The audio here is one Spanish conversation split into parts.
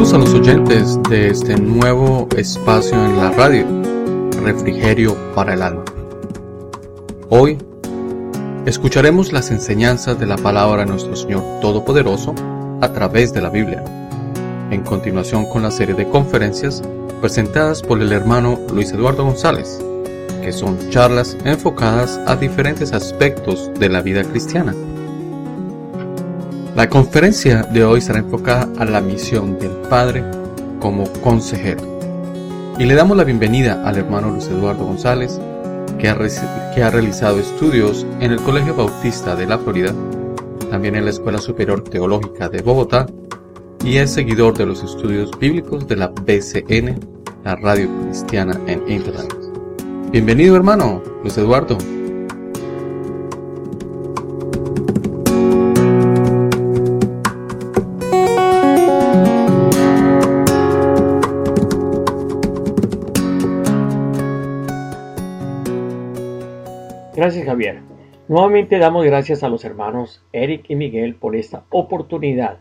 Saludos a los oyentes de este nuevo espacio en la radio, Refrigerio para el Alma. Hoy escucharemos las enseñanzas de la palabra de nuestro Señor Todopoderoso a través de la Biblia, en continuación con la serie de conferencias presentadas por el hermano Luis Eduardo González, que son charlas enfocadas a diferentes aspectos de la vida cristiana la conferencia de hoy será enfocada a la misión del Padre como consejero. Y le damos la bienvenida al hermano Luis Eduardo González, que ha, realizado estudios en el Colegio Bautista de la Florida, también en la Escuela Superior Teológica de Bogotá, y es seguidor de los estudios bíblicos de la BCN, la radio cristiana en Internet. Bienvenido hermano Luis Eduardo. Javier. Nuevamente damos gracias a los hermanos Eric y Miguel por esta oportunidad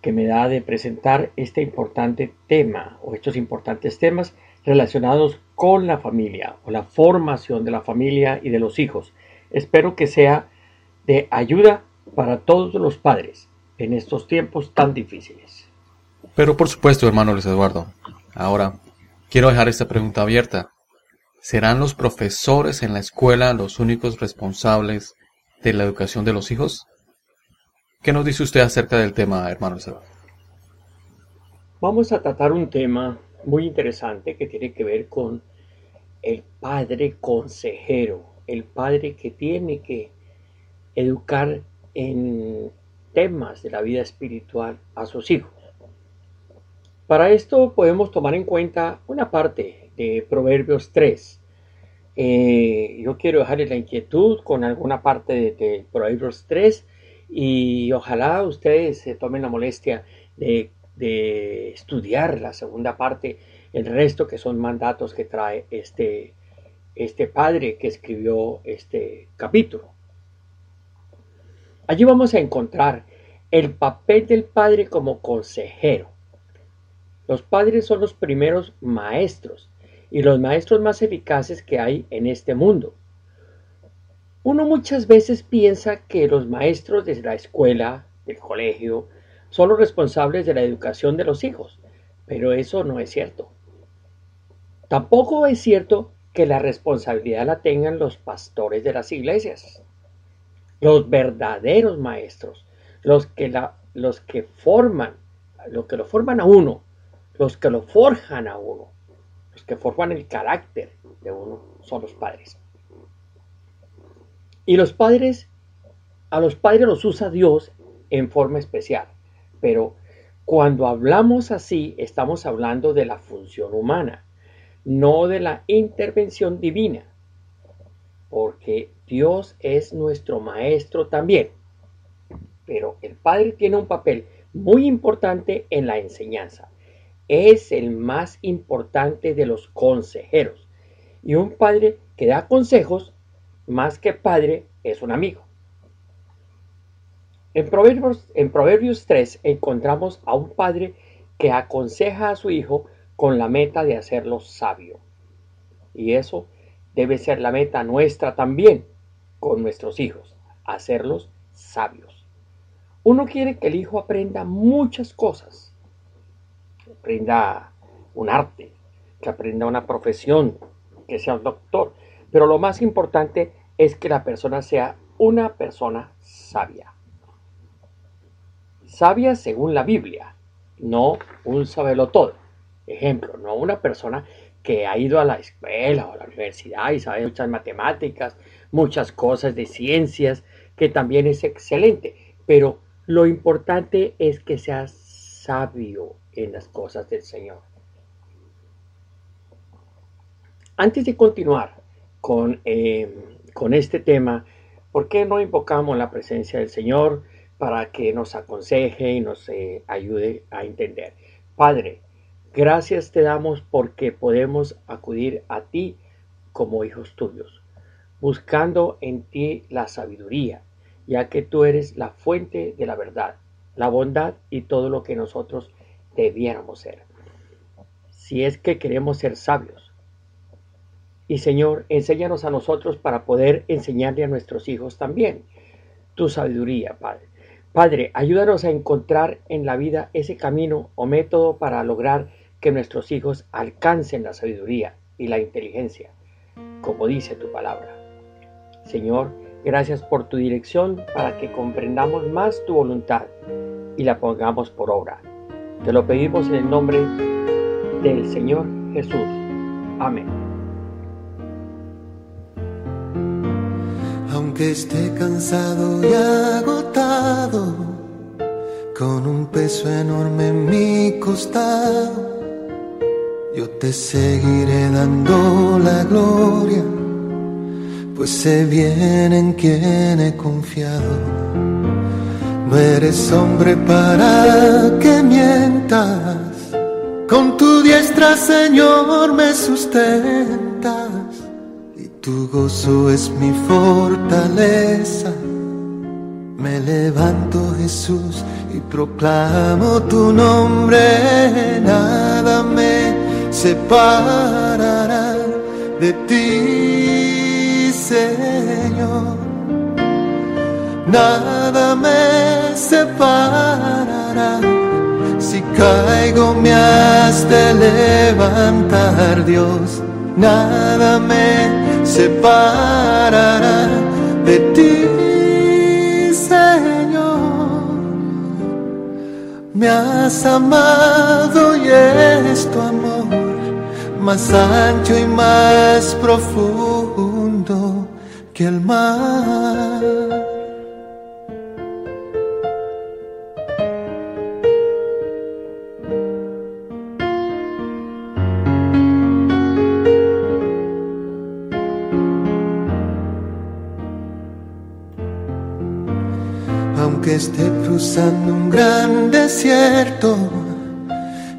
que me da de presentar este importante tema o estos importantes temas relacionados con la familia o la formación de la familia y de los hijos. Espero que sea de ayuda para todos los padres en estos tiempos tan difíciles. Pero por supuesto, hermano Luis Eduardo. Ahora, quiero dejar esta pregunta abierta. ¿Serán los profesores en la escuela los únicos responsables de la educación de los hijos? ¿Qué nos dice usted acerca del tema, hermano Vamos a tratar un tema muy interesante que tiene que ver con el padre consejero, el padre que tiene que educar en temas de la vida espiritual a sus hijos. Para esto podemos tomar en cuenta una parte de Proverbios 3. Eh, yo quiero dejarles la inquietud con alguna parte de, Proverbios 3 y ojalá ustedes se tomen la molestia de, de, estudiar la segunda parte, el resto que son mandatos que trae este, este padre que escribió este capítulo. Allí vamos a encontrar el papel del padre como consejero. Los padres son los primeros maestros y los maestros más eficaces que hay en este mundo. Uno muchas veces piensa que los maestros de la escuela, del colegio, son los responsables de la educación de los hijos, pero eso no es cierto. Tampoco es cierto que la responsabilidad la tengan los pastores de las iglesias. Los verdaderos maestros, los que, los que forman, los que lo forman a uno, los que lo forjan a uno, que forman el carácter de uno son los padres. Y los padres, a los padres los usa Dios en forma especial. Pero cuando hablamos así, estamos hablando de la función humana, no de la intervención divina. Porque Dios es nuestro maestro también. Pero el Padre tiene un papel muy importante en la enseñanza es el más importante de los consejeros. Y un padre que da consejos, más que padre, es un amigo. En Proverbios, en Proverbios 3 encontramos a un padre que aconseja a su hijo con la meta de hacerlo sabio. Y eso debe ser la meta nuestra también con nuestros hijos, hacerlos sabios. Uno quiere que el hijo aprenda muchas cosas, aprenda un arte, que aprenda una profesión, que sea un doctor. Pero lo más importante es que la persona sea una persona sabia. Sabia según la Biblia, no un todo. Ejemplo, no una persona que ha ido a la escuela o a la universidad y sabe muchas matemáticas, muchas cosas de ciencias, que también es excelente. Pero lo importante es que sea sabio en las cosas del Señor. Antes de continuar con, eh, con este tema, ¿por qué no invocamos la presencia del Señor para que nos aconseje y nos eh, ayude a entender? Padre, gracias te damos porque podemos acudir a ti como hijos tuyos, buscando en ti la sabiduría, ya que tú eres la fuente de la verdad, la bondad y todo lo que nosotros debiéramos ser, si es que queremos ser sabios. Y Señor, enséñanos a nosotros para poder enseñarle a nuestros hijos también tu sabiduría, Padre. Padre, ayúdanos a encontrar en la vida ese camino o método para lograr que nuestros hijos alcancen la sabiduría y la inteligencia, como dice tu palabra. Señor, gracias por tu dirección para que comprendamos más tu voluntad y la pongamos por obra. Te lo pedimos en el nombre del Señor Jesús. Amén. Aunque esté cansado y agotado, con un peso enorme en mi costado, yo te seguiré dando la gloria, pues sé bien en quien he confiado. No eres hombre para que mientas, con tu diestra, Señor, me sustentas, y tu gozo es mi fortaleza. Me levanto, Jesús, y proclamo tu nombre, nada me separará de ti, Señor. Nada me separará. Si caigo me has de levantar, Dios. Nada me separará de ti, Señor. Me has amado y es tu amor más ancho y más profundo que el mar. Aunque esté cruzando un gran desierto,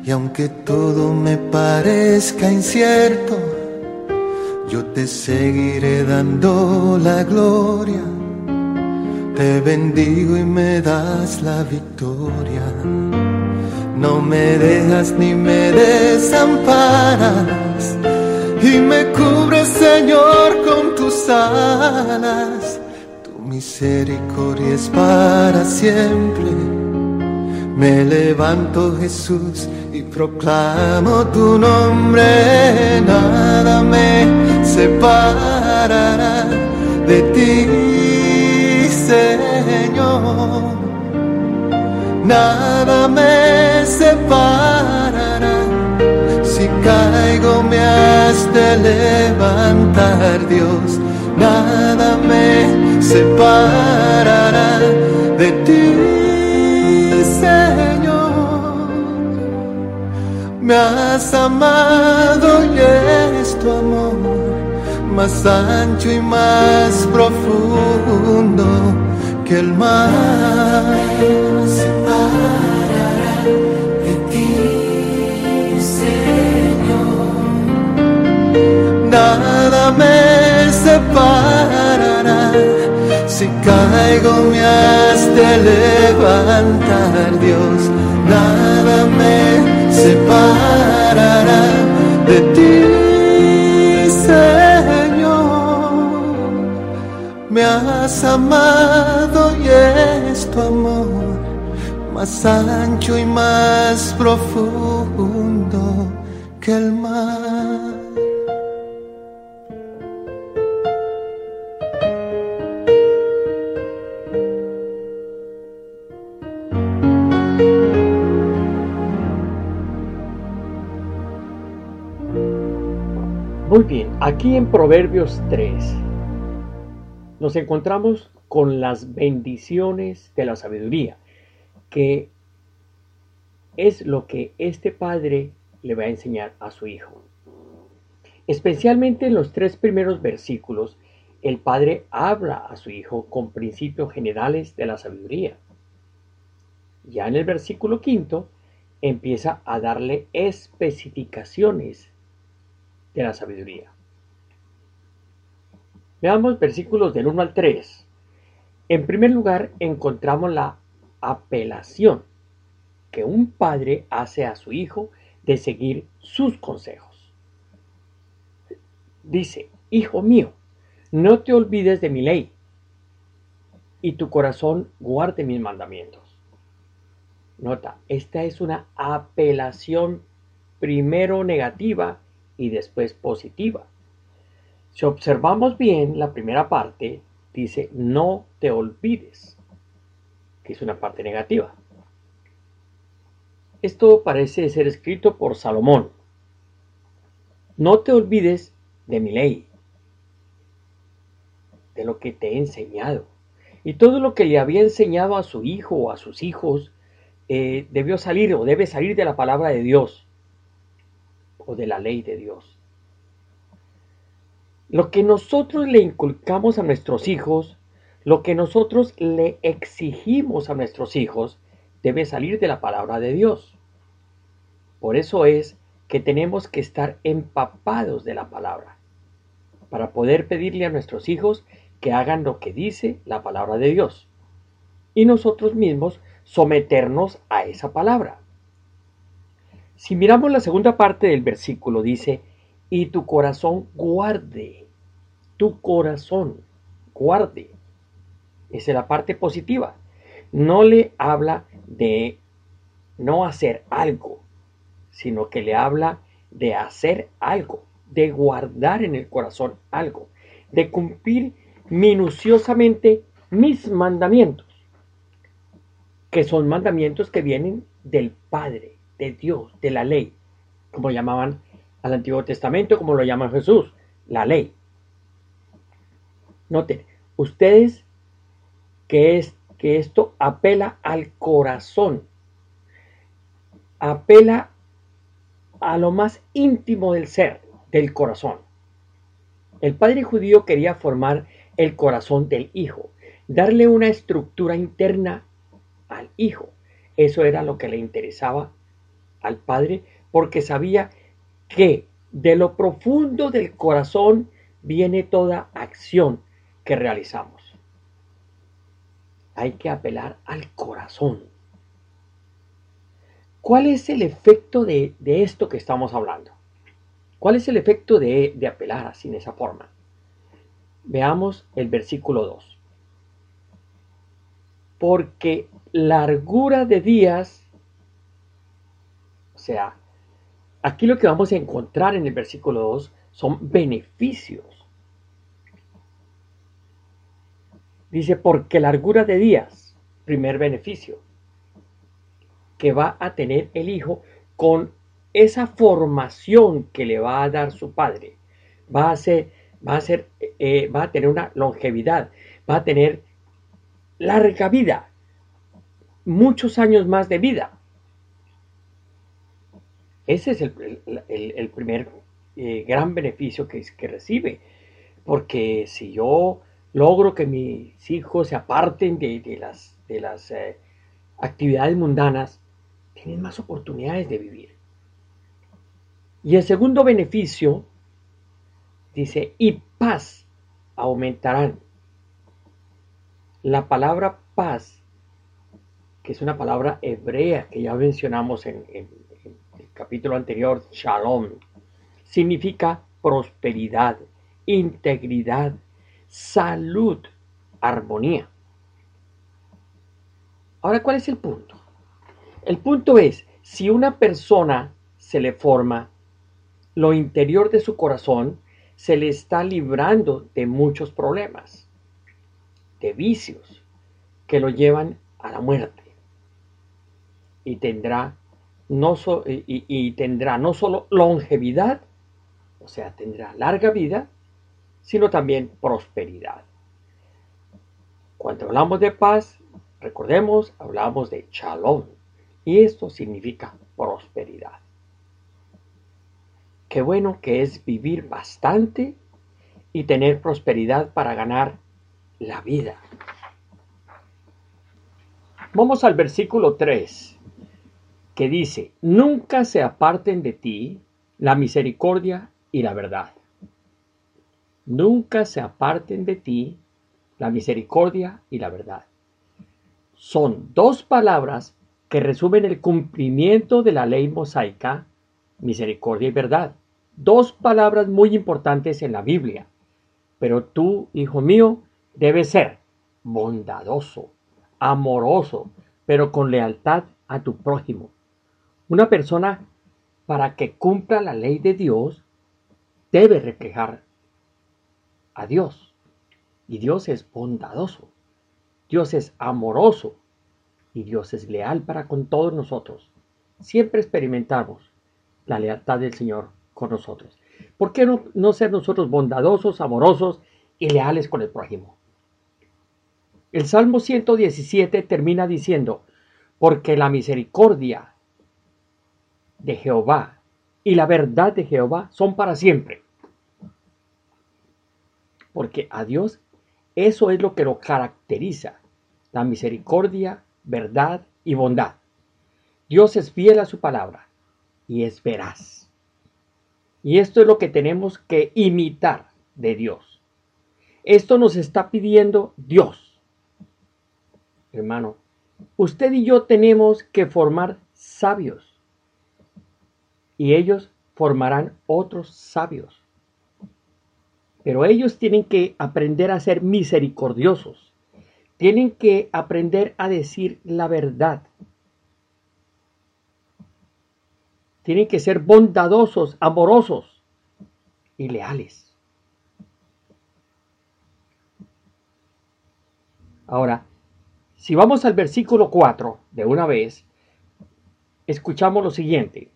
y aunque todo me parezca incierto, yo te seguiré dando la gloria. Te bendigo y me das la victoria. No me dejas ni me desamparas. Y me cubres, Señor, con tus alas. Misericordia es para siempre. Me levanto, Jesús y proclamo tu nombre, nada me separará de ti, Señor. Nada me separará, si caigo me has de levantar, Dios. Nada me separará de ti, Señor. Me has amado y es tu amor más ancho y más profundo que el mar. Nada me separará. Si caigo me has de levantar, Dios. Nada me separará de ti, Señor. Me has amado y es tu amor más ancho y más profundo que el mar. Muy bien, aquí en Proverbios 3 nos encontramos con las bendiciones de la sabiduría, que es lo que este padre le va a enseñar a su hijo. Especialmente en los tres primeros versículos, el padre habla a su hijo con principios generales de la sabiduría. Ya en el versículo quinto empieza a darle especificaciones de la sabiduría. Veamos versículos del 1 al 3. En primer lugar, encontramos la apelación que un padre hace a su hijo de seguir sus consejos. Dice, Hijo mío, no te olvides de mi ley, y tu corazón guarde mis mandamientos. Nota, esta es una apelación primero negativa y después positiva. Si observamos bien la primera parte, dice no te olvides, que es una parte negativa. Esto parece ser escrito por Salomón. No te olvides de mi ley, de lo que te he enseñado. Y todo lo que le había enseñado a su hijo o a sus hijos eh, debió salir o debe salir de la palabra de Dios o de la ley de Dios. Lo que nosotros le inculcamos a nuestros hijos, lo que nosotros le exigimos a nuestros hijos, debe salir de la palabra de Dios. Por eso es que tenemos que estar empapados de la palabra, para poder pedirle a nuestros hijos que hagan lo que dice la palabra de Dios. Y nosotros mismos someternos a esa palabra. Si miramos la segunda parte del versículo, dice, y tu corazón guarde, tu corazón guarde. Esa es la parte positiva. No le habla de no hacer algo, sino que le habla de hacer algo, de guardar en el corazón algo, de cumplir minuciosamente mis mandamientos, que son mandamientos que vienen del Padre, de Dios, de la ley, como llamaban al Antiguo Testamento, como lo llama Jesús, la ley. Noten, ustedes que, es, que esto apela al corazón, apela a lo más íntimo del ser, del corazón. El padre judío quería formar el corazón del hijo, darle una estructura interna al hijo. Eso era lo que le interesaba al padre porque sabía que de lo profundo del corazón viene toda acción que realizamos. Hay que apelar al corazón. ¿Cuál es el efecto de, esto que estamos hablando? ¿Cuál es el efecto de, de apelar así en esa forma? Veamos el versículo 2. Porque largura de días, sea, aquí lo que vamos a encontrar en el versículo 2 son beneficios. Dice, porque largura de días, primer beneficio, que va a tener el hijo con esa formación que le va a dar su padre. Va a ser va a, ser, eh, va a tener una longevidad, va a tener larga vida, muchos años más de vida. Ese es el, primer eh, gran beneficio que, que recibe, porque si yo logro que mis hijos se aparten de, las, de las eh, actividades mundanas, tienen más oportunidades de vivir. Y el segundo beneficio Dice, y paz aumentarán. La palabra paz, que es una palabra hebrea que ya mencionamos en, el capítulo anterior, shalom, significa prosperidad, integridad, salud, armonía. Ahora, ¿cuál es el punto? El punto es, si una persona se le forma lo interior de su corazón, se le está librando de muchos problemas, de vicios que lo llevan a la muerte. Y tendrá no, y, tendrá no solo longevidad, o sea, tendrá larga vida, sino también prosperidad. Cuando hablamos de paz, recordemos, hablamos de shalom, y esto significa prosperidad. Qué bueno que es vivir bastante y tener prosperidad para ganar la vida. Vamos al versículo 3, que dice, nunca se aparten de ti la misericordia y la verdad. Nunca se aparten de ti la misericordia y la verdad. Son dos palabras que resumen el cumplimiento de la ley mosaica, misericordia y verdad. Dos palabras muy importantes en la Biblia. Pero tú, hijo mío, debes ser bondadoso, amoroso, pero con lealtad a tu prójimo. Una persona, para que cumpla la ley de Dios, debe reflejar a Dios. Y Dios es bondadoso, Dios es amoroso y Dios es leal para con todos nosotros. Siempre experimentamos la lealtad del Señor con nosotros. ¿Por qué no, ser nosotros bondadosos, amorosos y leales con el prójimo? El Salmo 117 termina diciendo, porque la misericordia de Jehová y la verdad de Jehová son para siempre. Porque a Dios eso es lo que lo caracteriza, la misericordia, verdad y bondad. Dios es fiel a su palabra y es veraz. Y esto es lo que tenemos que imitar de Dios. Esto nos está pidiendo Dios. Hermano, usted y yo tenemos que formar sabios. Y ellos formarán otros sabios. Pero ellos tienen que aprender a ser misericordiosos. Tienen que aprender a decir la verdad. Tienen que ser bondadosos, amorosos y leales. Ahora, si vamos al versículo 4 de una vez, escuchamos lo siguiente.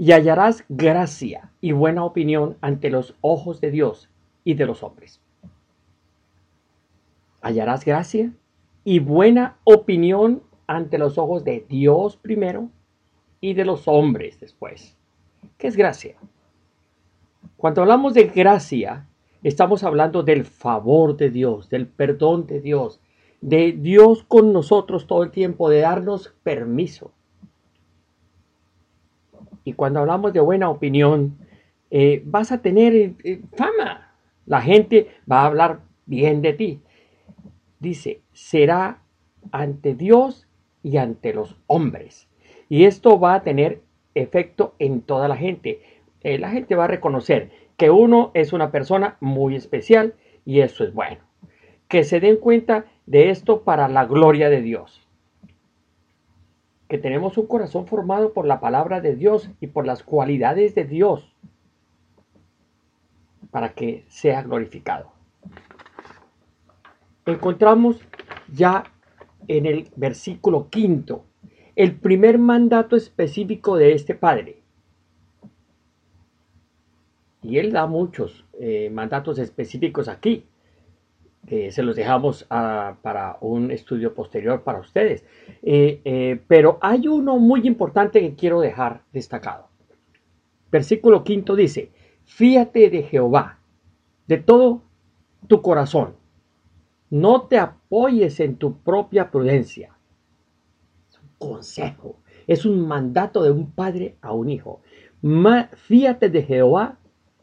Y hallarás gracia y buena opinión ante los ojos de Dios y de los hombres. Hallarás gracia y buena opinión ante los ojos de Dios primero y de los hombres después. ¿Qué es gracia? Cuando hablamos de gracia, estamos hablando del favor de Dios, del perdón de Dios, de Dios con nosotros todo el tiempo, de darnos permiso. Y cuando hablamos de buena opinión, eh, vas a tener eh, fama, la gente va a hablar bien de ti. Dice, será ante Dios y ante los hombres. Y esto va a tener efecto en toda la gente. Eh, la gente va a reconocer que uno es una persona muy especial y eso es bueno. Que se den cuenta de esto para la gloria de Dios. Que tenemos un corazón formado por la palabra de Dios y por las cualidades de Dios para que sea glorificado. Encontramos ya en el versículo quinto el primer mandato específico de este Padre. Y él da muchos eh, mandatos específicos aquí. Se los dejamos ah, para un estudio posterior para ustedes. Eh, eh, pero hay uno muy importante que quiero dejar destacado. Versículo quinto dice, Fíate de Jehová de todo tu corazón. No te apoyes en tu propia prudencia. Es un consejo, es un mandato de un padre a un hijo. Fíate de Jehová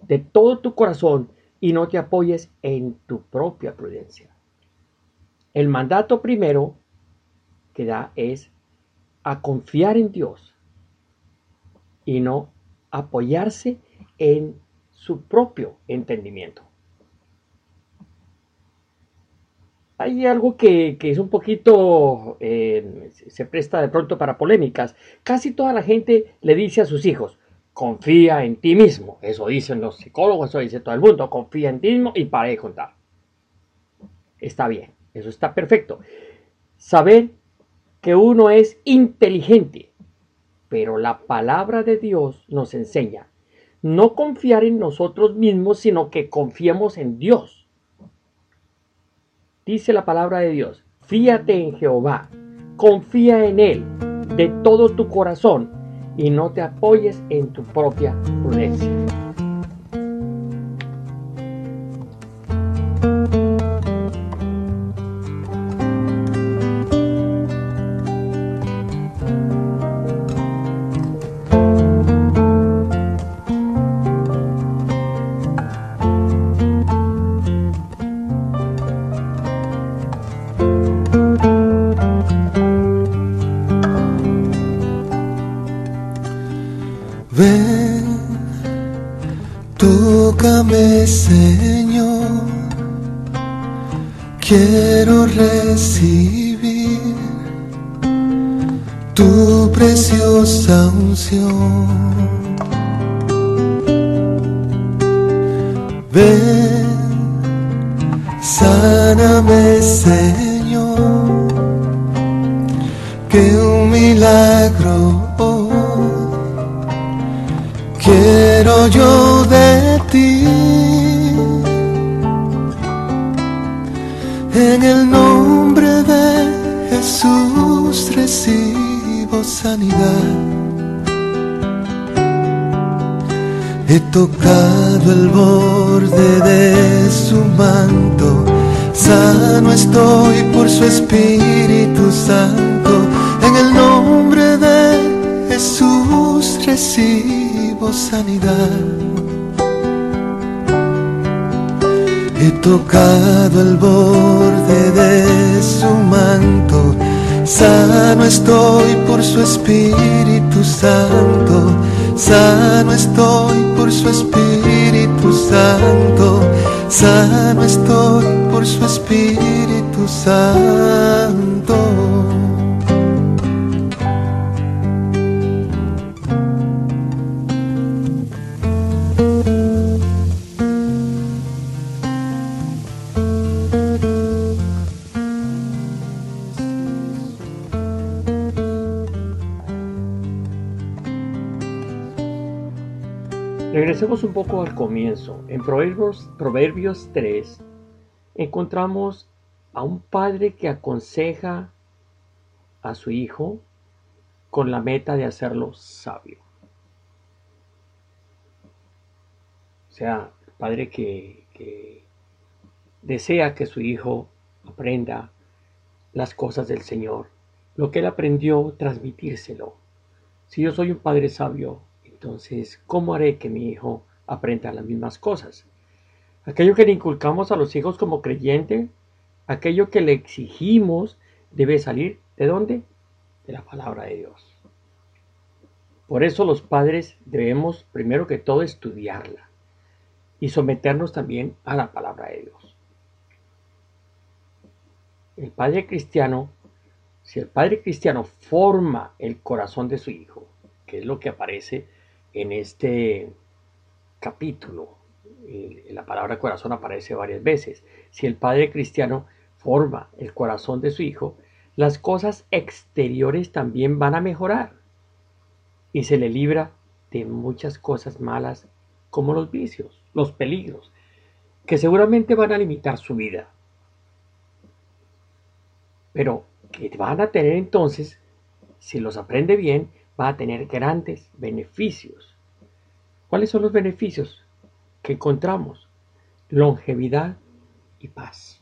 de todo tu corazón y no te apoyes en tu propia prudencia. El mandato primero que da es a confiar en Dios y no apoyarse en su propio entendimiento. Hay algo que, es un poquito, eh, se presta de pronto para polémicas. Casi toda la gente le dice a sus hijos, confía en ti mismo. Eso dicen los psicólogos, eso dice todo el mundo, confía en ti mismo y para de contar. Está bien, eso está perfecto. Saber que uno es inteligente, pero la palabra de Dios nos enseña no confiar en nosotros mismos, sino que confiemos en Dios. Dice la palabra de Dios, fíate en Jehová, confía en Él de todo tu corazón y no te apoyes en tu propia prudencia. Tócame, Señor, quiero recibir tu preciosa unción. Ven, sáname, Señor, que un milagro quiero yo de ti. En el nombre de Jesús recibo sanidad. He tocado el borde de su manto, sano estoy por su Espíritu Santo. Sanidad. He tocado el borde de su manto, sano estoy por su Espíritu Santo, sano estoy por su Espíritu Santo, sano estoy por su Espíritu Santo. Un poco al comienzo. En Proverbios, Proverbios 3 encontramos a un padre que aconseja a su hijo con la meta de hacerlo sabio. O sea, padre que, que desea que su hijo aprenda las cosas del Señor, lo que él aprendió, transmitírselo. Si yo soy un padre sabio, entonces, ¿cómo haré que mi hijo aprenda las mismas cosas? Aquello que le inculcamos a los hijos como creyente, aquello que le exigimos, debe salir de dónde? De la palabra de Dios. Por eso los padres debemos primero que todo estudiarla y someternos también a la palabra de Dios. El padre cristiano, si el padre cristiano forma el corazón de su hijo, que es lo que aparece en este capítulo. La palabra corazón aparece varias veces. Si el padre cristiano forma el corazón de su hijo, las cosas exteriores también van a mejorar y se le libra de muchas cosas malas como los vicios, los peligros, que seguramente van a limitar su vida. Pero que van a tener entonces, si los aprende bien, va a tener grandes beneficios. ¿Cuáles son los beneficios que encontramos? Longevidad y paz.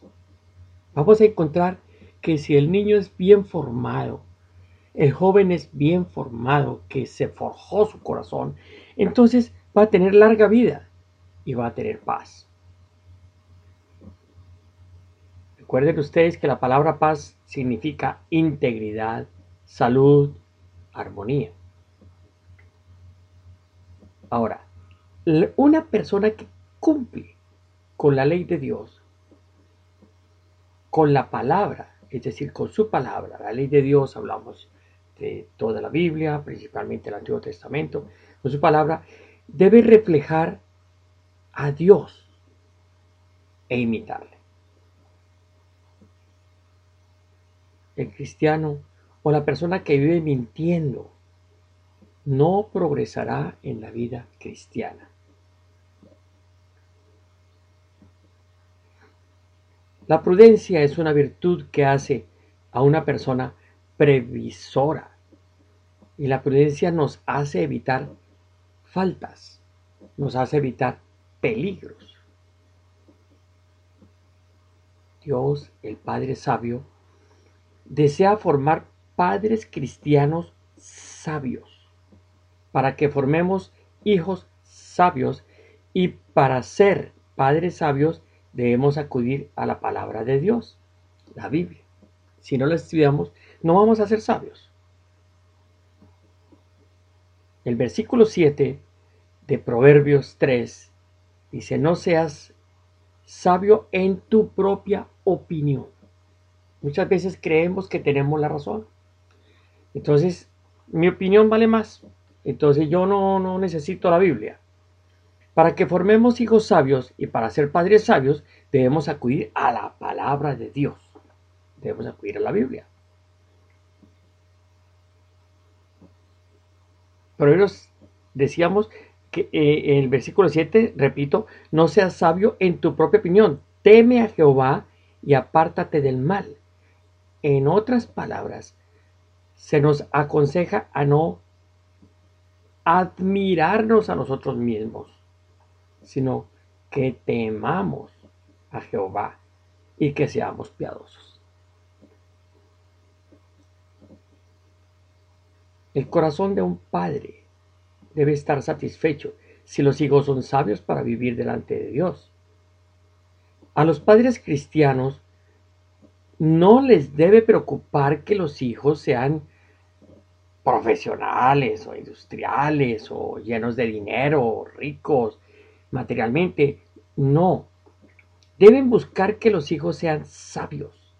Vamos a encontrar que si el niño es bien formado, el joven es bien formado, que se forjó su corazón, entonces va a tener larga vida y va a tener paz. Recuerden ustedes que la palabra paz significa integridad, salud, armonía. Ahora, una persona que cumple con la ley de Dios, con la palabra, es decir, con su palabra, la ley de Dios, hablamos de toda la Biblia, principalmente el Antiguo Testamento, con su palabra, debe reflejar a Dios e imitarle. El cristiano o la persona que vive mintiendo no progresará en la vida cristiana. La prudencia es una virtud que hace a una persona previsora y la prudencia nos hace evitar faltas, nos hace evitar peligros. Dios, el Padre Sabio, desea formar padres cristianos sabios, para que formemos hijos sabios y para ser padres sabios debemos acudir a la palabra de Dios, la Biblia. Si no la estudiamos, no vamos a ser sabios. El versículo 7 de Proverbios 3 Dice, no seas sabio en tu propia opinión. Muchas veces creemos que tenemos la razón. Entonces, mi opinión vale más. Entonces yo no, no necesito la Biblia. Para que formemos hijos sabios y para ser padres sabios, debemos acudir a la palabra de Dios. Debemos acudir a la Biblia. Pero ellos decíamos que eh, el versículo 7, repito, no seas sabio en tu propia opinión, teme a Jehová y apártate del mal. En otras palabras, se nos aconseja a no admirarnos a nosotros mismos, sino que temamos a Jehová y que seamos piadosos. El corazón de un padre debe estar satisfecho si los hijos son sabios para vivir delante de Dios. A los padres cristianos no les debe preocupar que los hijos sean profesionales o industriales o llenos de dinero, ricos materialmente. No. Deben buscar que los hijos sean sabios,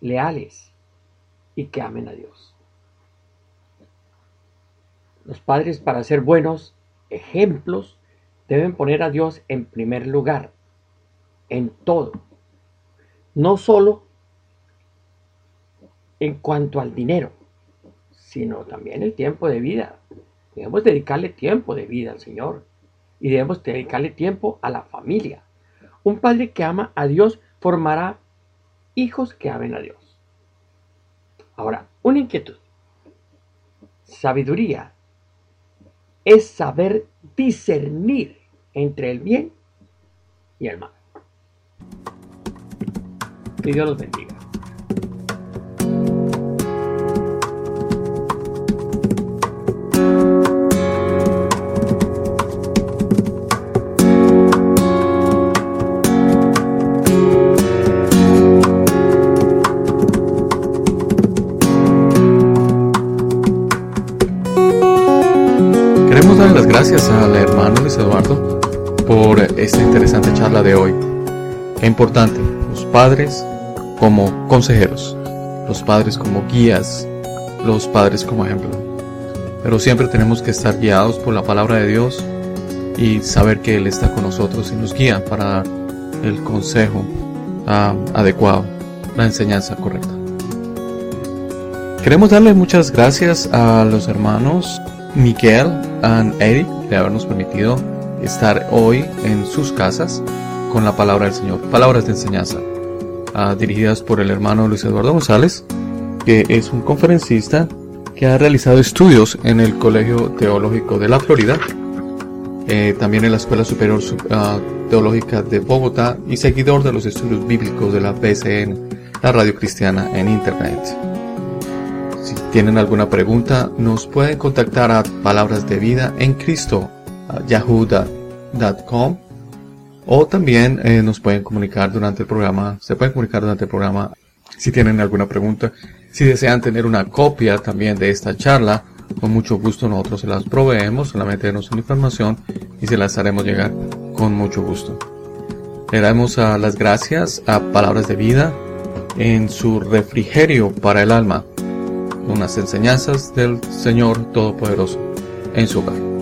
leales y que amen a Dios. Los padres para ser buenos ejemplos deben poner a Dios en primer lugar, en todo. No solo en cuanto al dinero, sino también el tiempo de vida. Debemos dedicarle tiempo de vida al Señor y debemos dedicarle tiempo a la familia. Un padre que ama a Dios formará hijos que amen a Dios. Ahora, una inquietud. Sabiduría es saber discernir entre el bien y el mal. Que Dios los bendiga. Gracias al hermano Luis Eduardo por esta interesante charla de hoy. Qué importante, los padres como consejeros, los padres como guías, los padres como ejemplo. Pero siempre tenemos que estar guiados por la palabra de Dios y saber que Él está con nosotros y nos guía para dar el consejo adecuado, la enseñanza correcta. Queremos darle muchas gracias a los hermanos Miguel y Eric de habernos permitido estar hoy en sus casas con la palabra del Señor, palabras de enseñanza, ah, dirigidas por el hermano Luis Eduardo González, que es un conferencista que ha realizado estudios en el Colegio Teológico de la Florida, eh, también en la Escuela Superior ah, Teológica de Bogotá y seguidor de los estudios bíblicos de la PCN, la radio cristiana en Internet tienen alguna pregunta, nos pueden contactar a Palabras de Vida en Cristo, yahoo.com o también eh, nos pueden comunicar durante el programa, se pueden comunicar durante el programa si tienen alguna pregunta. Si desean tener una copia también de esta charla, con mucho gusto nosotros se las proveemos, solamente denos una información y se las haremos llegar con mucho gusto. Le damos a las gracias a Palabras de Vida en su refrigerio para el alma unas enseñanzas del Señor Todopoderoso en su hogar.